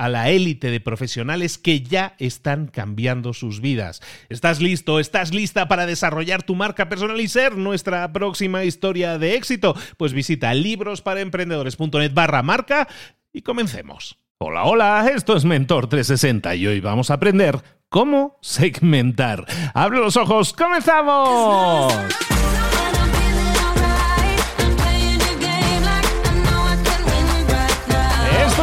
a la élite de profesionales que ya están cambiando sus vidas. ¿Estás listo? ¿Estás lista para desarrollar tu marca personal y ser nuestra próxima historia de éxito? Pues visita librosparaemprendedores.net barra marca y comencemos. Hola, hola, esto es Mentor 360 y hoy vamos a aprender cómo segmentar. ¡Abre los ojos! ¡Comenzamos!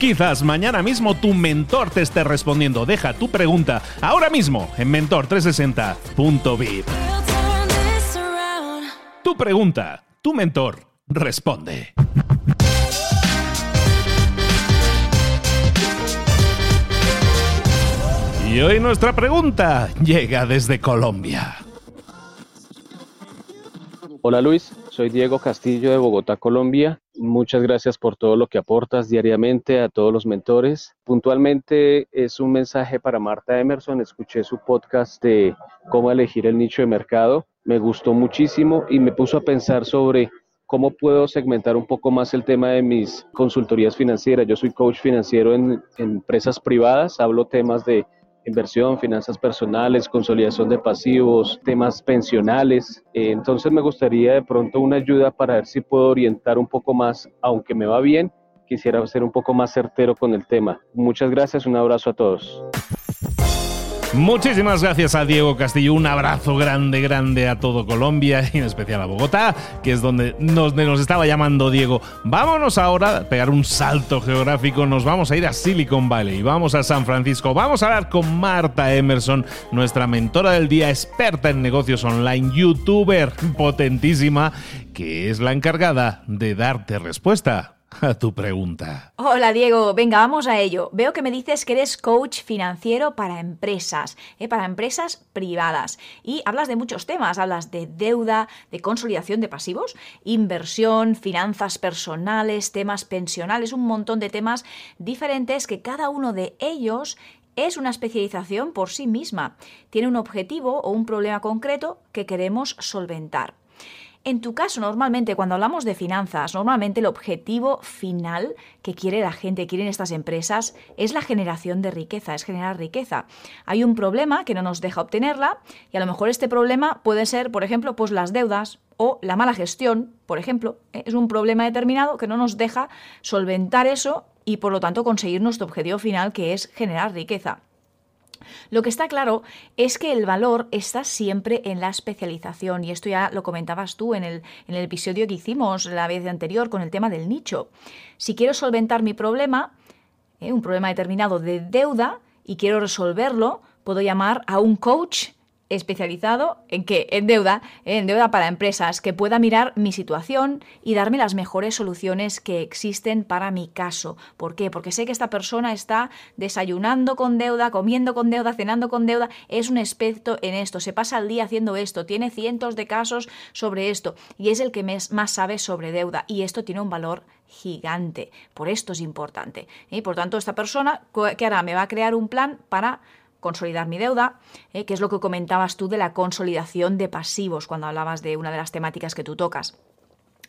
quizás mañana mismo tu mentor te esté respondiendo. Deja tu pregunta ahora mismo en mentor 360.vip. Tu pregunta, tu mentor responde. Y hoy nuestra pregunta llega desde Colombia. Hola Luis, soy Diego Castillo de Bogotá, Colombia. Muchas gracias por todo lo que aportas diariamente a todos los mentores. Puntualmente es un mensaje para Marta Emerson. Escuché su podcast de cómo elegir el nicho de mercado. Me gustó muchísimo y me puso a pensar sobre cómo puedo segmentar un poco más el tema de mis consultorías financieras. Yo soy coach financiero en, en empresas privadas. Hablo temas de inversión, finanzas personales, consolidación de pasivos, temas pensionales. Eh, entonces me gustaría de pronto una ayuda para ver si puedo orientar un poco más, aunque me va bien, quisiera ser un poco más certero con el tema. Muchas gracias, un abrazo a todos. Muchísimas gracias a Diego Castillo. Un abrazo grande, grande a todo Colombia y en especial a Bogotá, que es donde nos, estaba llamando Diego. Vámonos ahora a pegar un salto geográfico. Nos vamos a ir a Silicon Valley, vamos a San Francisco. Vamos a hablar con Marta Emerson, nuestra mentora del día, experta en negocios online, youtuber potentísima, que es la encargada de darte respuesta a tu pregunta. Hola Diego, venga, vamos a ello. Veo que me dices que eres coach financiero para empresas, ¿eh? para empresas privadas. Y hablas de muchos temas, hablas de deuda, de consolidación de pasivos, inversión, finanzas personales, temas pensionales, un montón de temas diferentes que cada uno de ellos es una especialización por sí misma. Tiene un objetivo o un problema concreto que queremos solventar. En tu caso, normalmente cuando hablamos de finanzas, normalmente el objetivo final que quiere la gente, quieren estas empresas, es la generación de riqueza, es generar riqueza. Hay un problema que no nos deja obtenerla y a lo mejor este problema puede ser, por ejemplo, pues las deudas o la mala gestión, por ejemplo, ¿eh? es un problema determinado que no nos deja solventar eso y por lo tanto conseguir nuestro objetivo final que es generar riqueza. Lo que está claro es que el valor está siempre en la especialización y esto ya lo comentabas tú en el, en el episodio que hicimos la vez anterior con el tema del nicho. Si quiero solventar mi problema, eh, un problema determinado de deuda, y quiero resolverlo, puedo llamar a un coach especializado en qué? En deuda, en deuda para empresas, que pueda mirar mi situación y darme las mejores soluciones que existen para mi caso. ¿Por qué? Porque sé que esta persona está desayunando con deuda, comiendo con deuda, cenando con deuda, es un experto en esto, se pasa el día haciendo esto, tiene cientos de casos sobre esto y es el que más sabe sobre deuda y esto tiene un valor gigante. Por esto es importante. Y por tanto, esta persona, ¿qué hará? Me va a crear un plan para consolidar mi deuda, eh, que es lo que comentabas tú de la consolidación de pasivos cuando hablabas de una de las temáticas que tú tocas.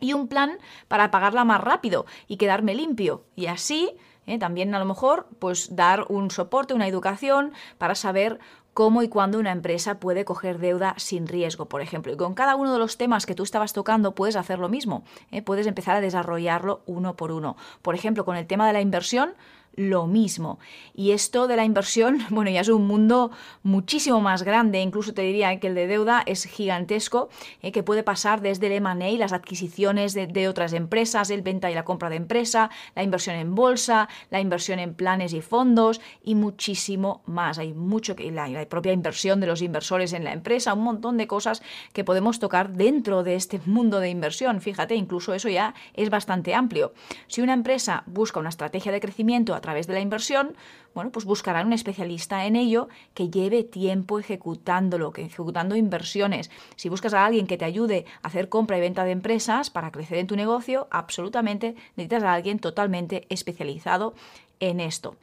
Y un plan para pagarla más rápido y quedarme limpio. Y así, eh, también a lo mejor, pues dar un soporte, una educación para saber cómo y cuándo una empresa puede coger deuda sin riesgo, por ejemplo. Y con cada uno de los temas que tú estabas tocando puedes hacer lo mismo. ¿eh? Puedes empezar a desarrollarlo uno por uno. Por ejemplo, con el tema de la inversión, lo mismo. Y esto de la inversión, bueno, ya es un mundo muchísimo más grande, incluso te diría que el de deuda es gigantesco, eh, que puede pasar desde el M&A, las adquisiciones de, otras empresas, el venta y la compra de empresa, la inversión en bolsa, la inversión en planes y fondos y muchísimo más. Hay mucho que la, la propia inversión de los inversores en la empresa, un montón de cosas que podemos tocar dentro de este mundo de inversión. Fíjate, incluso eso ya es bastante amplio. Si una empresa busca una estrategia de crecimiento a través de la inversión, bueno, pues buscarán un especialista en ello que lleve tiempo ejecutándolo, que ejecutando inversiones. Si buscas a alguien que te ayude a hacer compra y venta de empresas para crecer en tu negocio, absolutamente necesitas a alguien totalmente especializado en esto.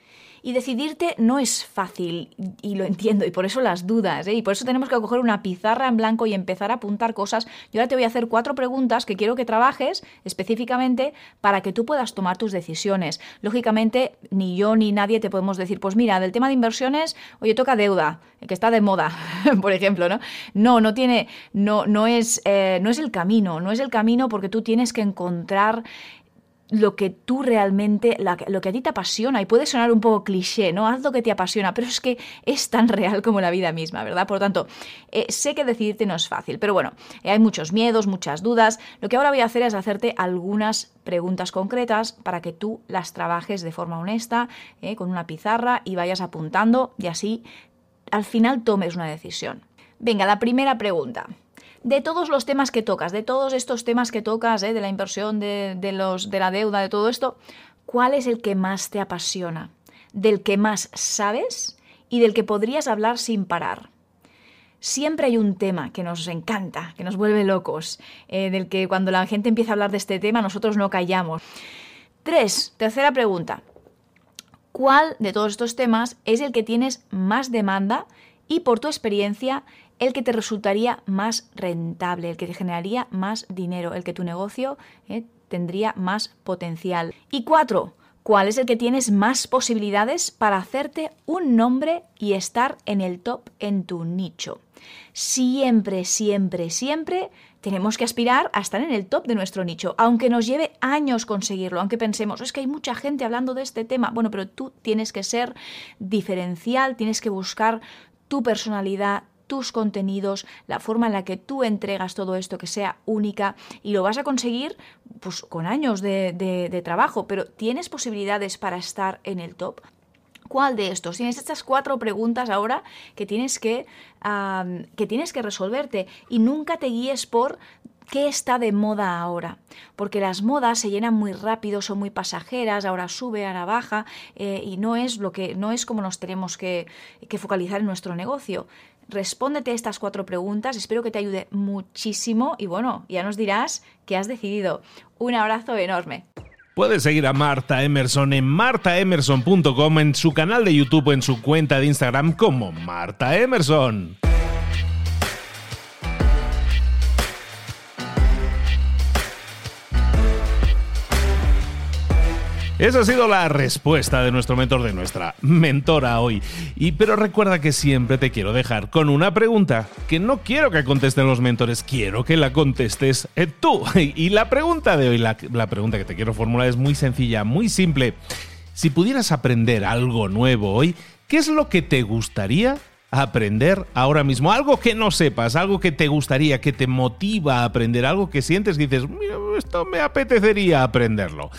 Y decidirte no es fácil, y lo entiendo, y por eso las dudas, ¿eh? y por eso tenemos que coger una pizarra en blanco y empezar a apuntar cosas. Yo ahora te voy a hacer cuatro preguntas que quiero que trabajes específicamente para que tú puedas tomar tus decisiones. Lógicamente, ni yo ni nadie te podemos decir, pues mira, del tema de inversiones, oye, toca deuda, que está de moda, por ejemplo, ¿no? No, no tiene, no, no es, eh, no es el camino, no es el camino porque tú tienes que encontrar lo que tú realmente, lo que a ti te apasiona. Y puede sonar un poco cliché, ¿no? Haz lo que te apasiona, pero es que es tan real como la vida misma, ¿verdad? Por tanto, eh, sé que decidirte no es fácil, pero bueno, eh, hay muchos miedos, muchas dudas. Lo que ahora voy a hacer es hacerte algunas preguntas concretas para que tú las trabajes de forma honesta, eh, con una pizarra y vayas apuntando y así al final tomes una decisión. Venga, la primera pregunta de todos los temas que tocas, de todos estos temas que tocas, ¿eh? de la inversión, de, los, de la deuda, de todo esto, ¿cuál es el que más te apasiona? ¿Del que más sabes y del que podrías hablar sin parar? Siempre hay un tema que nos encanta, que nos vuelve locos, eh, del que cuando la gente empieza a hablar de este tema nosotros no callamos. Tres, tercera pregunta. ¿Cuál de todos estos temas es el que tienes más demanda y por tu experiencia el que te resultaría más rentable, el que te generaría más dinero, el que tu negocio eh, tendría más potencial. Y cuatro, ¿cuál es el que tienes más posibilidades para hacerte un nombre y estar en el top en tu nicho? Siempre, siempre, siempre tenemos que aspirar a estar en el top de nuestro nicho, aunque nos lleve años conseguirlo, aunque pensemos, es que hay mucha gente hablando de este tema, bueno, pero tú tienes que ser diferencial, tienes que buscar tu personalidad, tus contenidos, la forma en la que tú entregas todo esto que sea única y lo vas a conseguir pues, con años de, trabajo, pero ¿tienes posibilidades para estar en el top? ¿Cuál de estos? Tienes estas cuatro preguntas ahora que tienes que, que tienes que resolverte y nunca te guíes por ¿Qué está de moda ahora? Porque las modas se llenan muy rápido, son muy pasajeras, ahora sube, ahora baja, eh, y no es lo que, no es como nos tenemos que, que focalizar en nuestro negocio. Respóndete estas cuatro preguntas, espero que te ayude muchísimo y bueno, ya nos dirás qué has decidido. Un abrazo enorme. Puedes seguir a Marta Emerson en martaemerson.com, en su canal de YouTube o en su cuenta de Instagram como Marta Emerson. Esa ha sido la respuesta de nuestro mentor, de nuestra mentora hoy. Y pero recuerda que siempre te quiero dejar con una pregunta que no quiero que contesten los mentores, quiero que la contestes eh, tú. Y la pregunta de hoy, la, pregunta que te quiero formular es muy sencilla, muy simple. Si pudieras aprender algo nuevo hoy, ¿qué es lo que te gustaría aprender ahora mismo? Algo que no sepas, algo que te gustaría, que te motiva a aprender, algo que sientes y dices, esto me apetecería aprenderlo.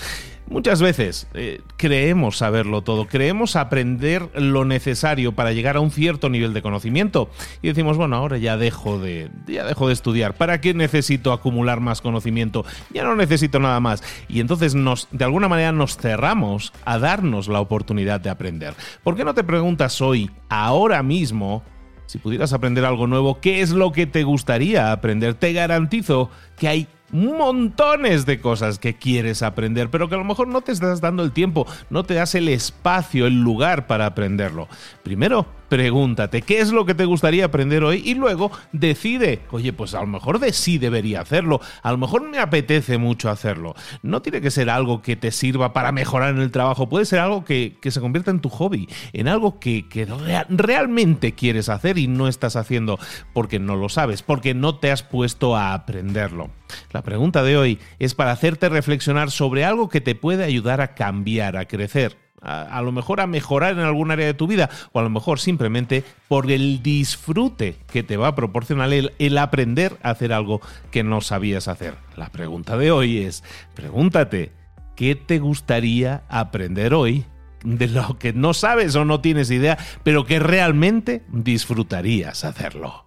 Muchas veces eh, creemos saberlo todo, creemos aprender lo necesario para llegar a un cierto nivel de conocimiento y decimos, bueno, ahora ya dejo de ya dejo de estudiar, ¿para qué necesito acumular más conocimiento? Ya no necesito nada más. Y entonces nos de alguna manera nos cerramos a darnos la oportunidad de aprender. ¿Por qué no te preguntas hoy, ahora mismo, si pudieras aprender algo nuevo, ¿qué es lo que te gustaría aprender? Te garantizo que hay montones de cosas que quieres aprender, pero que a lo mejor no te estás dando el tiempo, no te das el espacio, el lugar para aprenderlo. Primero, pregúntate qué es lo que te gustaría aprender hoy y luego decide, oye, pues a lo mejor de sí debería hacerlo, a lo mejor me apetece mucho hacerlo. No tiene que ser algo que te sirva para mejorar en el trabajo, puede ser algo que, se convierta en tu hobby, en algo que, que realmente quieres hacer y no estás haciendo porque no lo sabes, porque no te has puesto a aprenderlo. La pregunta de hoy es para hacerte reflexionar sobre algo que te puede ayudar a cambiar, a crecer, a, lo mejor a mejorar en algún área de tu vida o a lo mejor simplemente por el disfrute que te va a proporcionar el, el aprender a hacer algo que no sabías hacer. La pregunta de hoy es, pregúntate, ¿qué te gustaría aprender hoy de lo que no sabes o no tienes idea, pero que realmente disfrutarías hacerlo?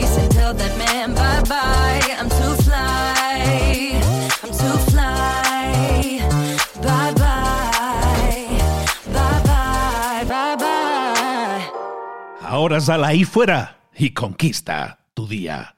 Ahora sal ahí fuera y conquista tu día.